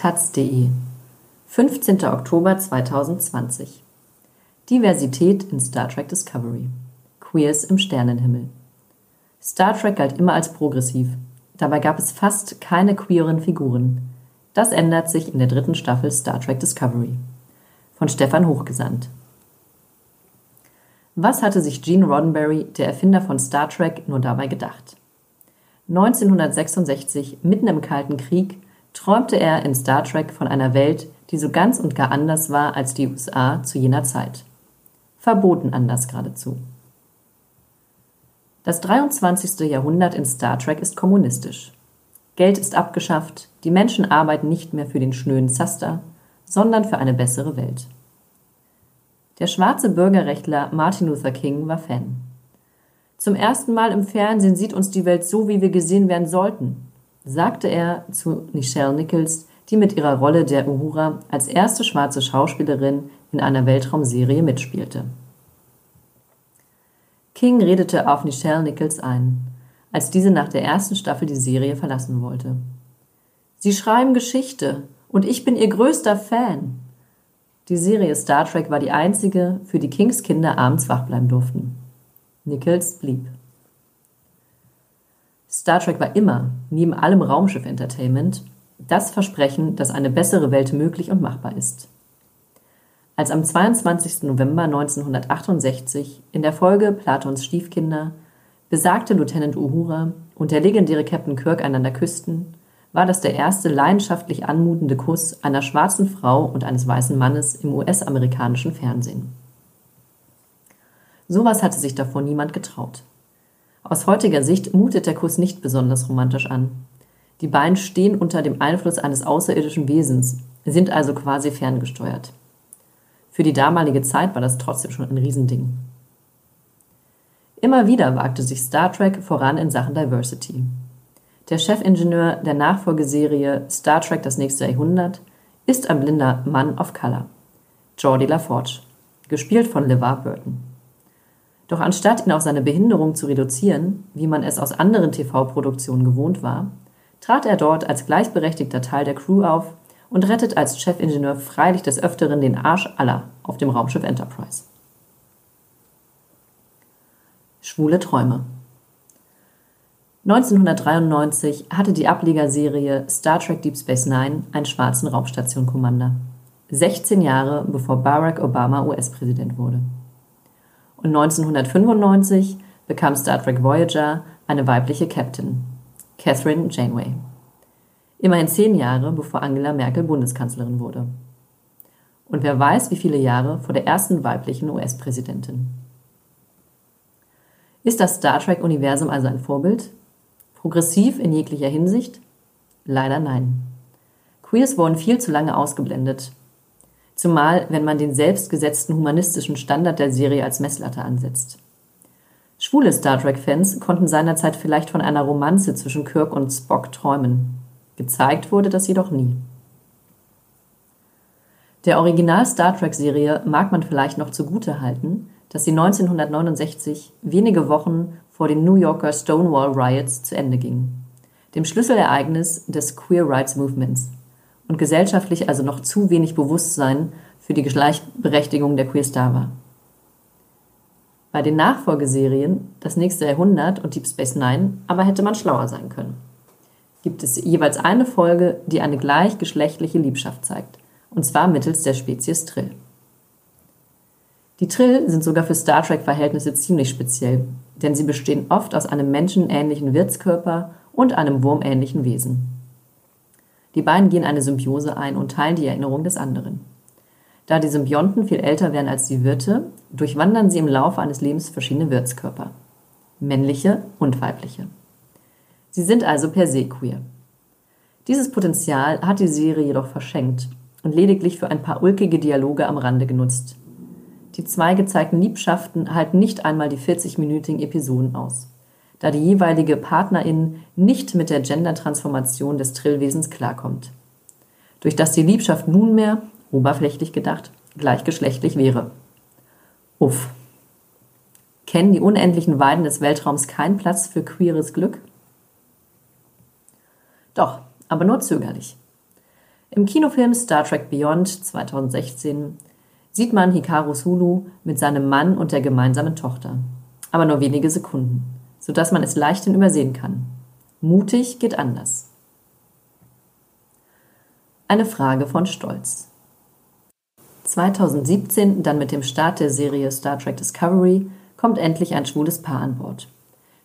taz.de 15. Oktober 2020 Diversität in Star Trek Discovery Queers im Sternenhimmel Star Trek galt immer als progressiv. Dabei gab es fast keine queeren Figuren. Das ändert sich in der dritten Staffel Star Trek Discovery. Von Stefan Hochgesandt. Was hatte sich Gene Roddenberry, der Erfinder von Star Trek, nur dabei gedacht? 1966, mitten im Kalten Krieg, träumte er in Star Trek von einer Welt, die so ganz und gar anders war als die USA zu jener Zeit. Verboten anders geradezu. Das 23. Jahrhundert in Star Trek ist kommunistisch. Geld ist abgeschafft, die Menschen arbeiten nicht mehr für den schnöden Zaster, sondern für eine bessere Welt. Der schwarze Bürgerrechtler Martin Luther King war Fan. Zum ersten Mal im Fernsehen sieht uns die Welt so, wie wir gesehen werden sollten, sagte er zu Nichelle Nichols, die mit ihrer Rolle der Uhura als erste schwarze Schauspielerin in einer Weltraumserie mitspielte. King redete auf Nichelle Nichols ein, als diese nach der ersten Staffel die Serie verlassen wollte. Sie schreiben Geschichte und ich bin ihr größter Fan. Die Serie Star Trek war die einzige, für die Kings Kinder abends wach bleiben durften. Nichols blieb. Star Trek war immer, neben allem Raumschiff-Entertainment, das Versprechen, dass eine bessere Welt möglich und machbar ist. Als am 22. November 1968 in der Folge Platons Stiefkinder besagte Lieutenant Uhura und der legendäre Captain Kirk einander küssten, war das der erste leidenschaftlich anmutende Kuss einer schwarzen Frau und eines weißen Mannes im US-amerikanischen Fernsehen. Sowas hatte sich davor niemand getraut. Aus heutiger Sicht mutet der Kuss nicht besonders romantisch an. Die beiden stehen unter dem Einfluss eines außerirdischen Wesens, sind also quasi ferngesteuert. Für die damalige Zeit war das trotzdem schon ein Riesending. Immer wieder wagte sich Star Trek voran in Sachen Diversity. Der Chefingenieur der Nachfolgeserie Star Trek Das nächste Jahrhundert ist ein blinder Mann of Color, Geordie LaForge, gespielt von LeVar Burton. Doch anstatt ihn auf seine Behinderung zu reduzieren, wie man es aus anderen TV-Produktionen gewohnt war, trat er dort als gleichberechtigter Teil der Crew auf und rettet als Chefingenieur freilich des Öfteren den Arsch aller auf dem Raumschiff Enterprise. Schwule Träume 1993 hatte die Ablegerserie Star Trek Deep Space Nine einen schwarzen Raumstation-Commander. 16 Jahre bevor Barack Obama US-Präsident wurde und 1995 bekam Star Trek Voyager eine weibliche Captain, Catherine Janeway. Immerhin zehn Jahre bevor Angela Merkel Bundeskanzlerin wurde. Und wer weiß, wie viele Jahre vor der ersten weiblichen US-Präsidentin. Ist das Star Trek-Universum also ein Vorbild? Progressiv in jeglicher Hinsicht? Leider nein. Queers wurden viel zu lange ausgeblendet zumal wenn man den selbstgesetzten humanistischen Standard der Serie als Messlatte ansetzt. Schwule Star Trek-Fans konnten seinerzeit vielleicht von einer Romanze zwischen Kirk und Spock träumen. Gezeigt wurde das jedoch nie. Der Original Star Trek-Serie mag man vielleicht noch zugute halten, dass sie 1969, wenige Wochen vor den New Yorker Stonewall Riots, zu Ende ging, dem Schlüsselereignis des Queer Rights Movements und gesellschaftlich also noch zu wenig Bewusstsein für die Gleichberechtigung der Queer Star war. Bei den Nachfolgeserien Das nächste Jahrhundert und Deep Space Nine aber hätte man schlauer sein können. Gibt es jeweils eine Folge, die eine gleichgeschlechtliche Liebschaft zeigt, und zwar mittels der Spezies Trill. Die Trill sind sogar für Star Trek-Verhältnisse ziemlich speziell, denn sie bestehen oft aus einem menschenähnlichen Wirtskörper und einem wurmähnlichen Wesen. Die beiden gehen eine Symbiose ein und teilen die Erinnerung des anderen. Da die Symbionten viel älter werden als die Wirte, durchwandern sie im Laufe eines Lebens verschiedene Wirtskörper. Männliche und weibliche. Sie sind also per se queer. Dieses Potenzial hat die Serie jedoch verschenkt und lediglich für ein paar ulkige Dialoge am Rande genutzt. Die zwei gezeigten Liebschaften halten nicht einmal die 40-minütigen Episoden aus da die jeweilige Partnerin nicht mit der Gender-Transformation des Trillwesens klarkommt. Durch das die Liebschaft nunmehr, oberflächlich gedacht, gleichgeschlechtlich wäre. Uff. Kennen die unendlichen Weiden des Weltraums keinen Platz für queeres Glück? Doch, aber nur zögerlich. Im Kinofilm Star Trek Beyond 2016 sieht man Hikaru Sulu mit seinem Mann und der gemeinsamen Tochter. Aber nur wenige Sekunden, sodass man es leichthin übersehen kann. Mutig geht anders. Eine Frage von Stolz. 2017, dann mit dem Start der Serie Star Trek Discovery, kommt endlich ein schwules Paar an Bord.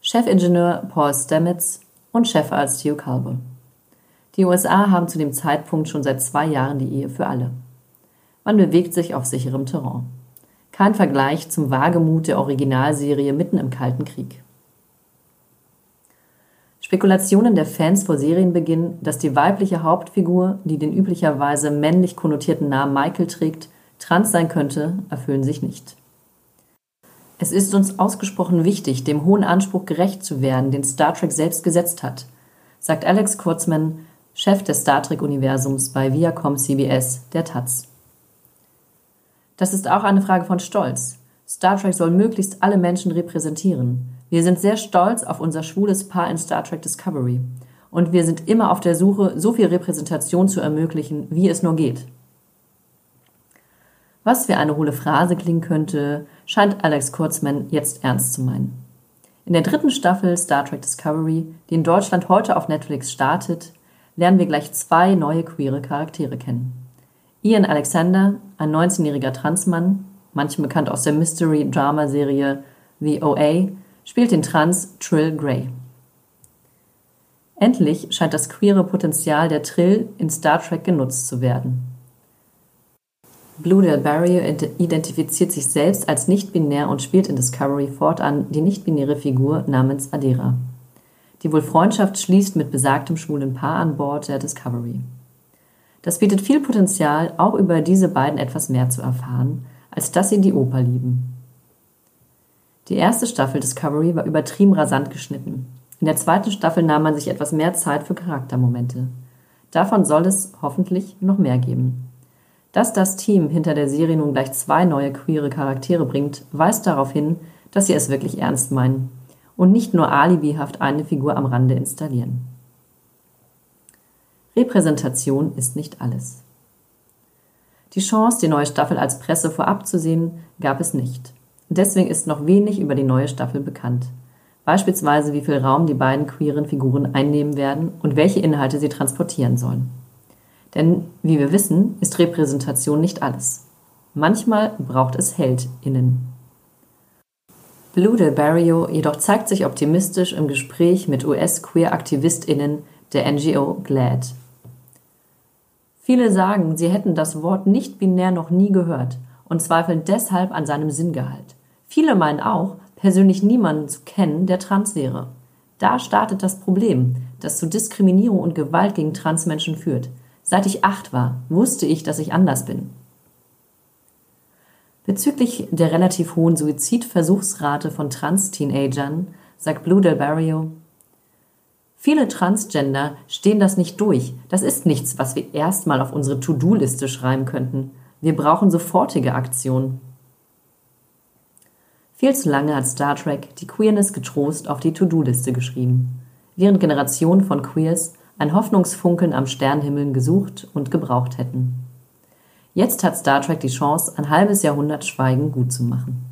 Chefingenieur Paul Stamets und Chefarzt Hugh Culber. Die USA haben zu dem Zeitpunkt schon seit zwei Jahren die Ehe für alle. Man bewegt sich auf sicherem Terrain. Kein Vergleich zum Wagemut der Originalserie mitten im Kalten Krieg. Spekulationen der Fans vor Serienbeginn, dass die weibliche Hauptfigur, die den üblicherweise männlich konnotierten Namen Michael trägt, trans sein könnte, erfüllen sich nicht. Es ist uns ausgesprochen wichtig, dem hohen Anspruch gerecht zu werden, den Star Trek selbst gesetzt hat, sagt Alex Kurzman, Chef des Star Trek-Universums bei Viacom CBS, der Taz. Das ist auch eine Frage von Stolz. Star Trek soll möglichst alle Menschen repräsentieren. Wir sind sehr stolz auf unser schwules Paar in Star Trek Discovery. Und wir sind immer auf der Suche, so viel Repräsentation zu ermöglichen, wie es nur geht. Was wie eine hohle Phrase klingen könnte, scheint Alex Kurzman jetzt ernst zu meinen. In der dritten Staffel Star Trek Discovery, die in Deutschland heute auf Netflix startet, lernen wir gleich zwei neue queere Charaktere kennen. Ian Alexander, ein 19-jähriger Transmann, manchen bekannt aus der Mystery-Drama-Serie The OA, spielt den Trans Trill Grey. Endlich scheint das queere Potenzial der Trill in Star Trek genutzt zu werden. Blue Del Barrio identifiziert sich selbst als nicht-binär und spielt in Discovery fortan die nicht-binäre Figur namens Adera, die wohl Freundschaft schließt mit besagtem schwulen Paar an Bord der Discovery. Das bietet viel Potenzial, auch über diese beiden etwas mehr zu erfahren, als dass sie die Oper lieben. Die erste Staffel Discovery war übertrieben rasant geschnitten. In der zweiten Staffel nahm man sich etwas mehr Zeit für Charaktermomente. Davon soll es hoffentlich noch mehr geben. Dass das Team hinter der Serie nun gleich zwei neue queere Charaktere bringt, weist darauf hin, dass sie es wirklich ernst meinen und nicht nur alibihaft eine Figur am Rande installieren. Repräsentation ist nicht alles. Die Chance, die neue Staffel als Presse vorab zu sehen, gab es nicht. Deswegen ist noch wenig über die neue Staffel bekannt. Beispielsweise, wie viel Raum die beiden queeren Figuren einnehmen werden und welche Inhalte sie transportieren sollen. Denn, wie wir wissen, ist Repräsentation nicht alles. Manchmal braucht es HeldInnen. Blue Del Barrio jedoch zeigt sich optimistisch im Gespräch mit US-Queer-AktivistInnen der NGO GLAD. Viele sagen, sie hätten das Wort nicht-binär noch nie gehört und zweifeln deshalb an seinem Sinngehalt. Viele meinen auch, persönlich niemanden zu kennen, der trans wäre. Da startet das Problem, das zu Diskriminierung und Gewalt gegen Transmenschen führt. Seit ich acht war, wusste ich, dass ich anders bin. Bezüglich der relativ hohen Suizidversuchsrate von Trans-Teenagern sagt Blue Del Barrio, Viele Transgender stehen das nicht durch. Das ist nichts, was wir erstmal auf unsere To-Do-Liste schreiben könnten. Wir brauchen sofortige Aktion. Viel zu lange hat Star Trek die Queerness getrost auf die To-Do-Liste geschrieben, während Generationen von Queers ein Hoffnungsfunkeln am Sternhimmel gesucht und gebraucht hätten. Jetzt hat Star Trek die Chance, ein halbes Jahrhundert Schweigen gut zu machen.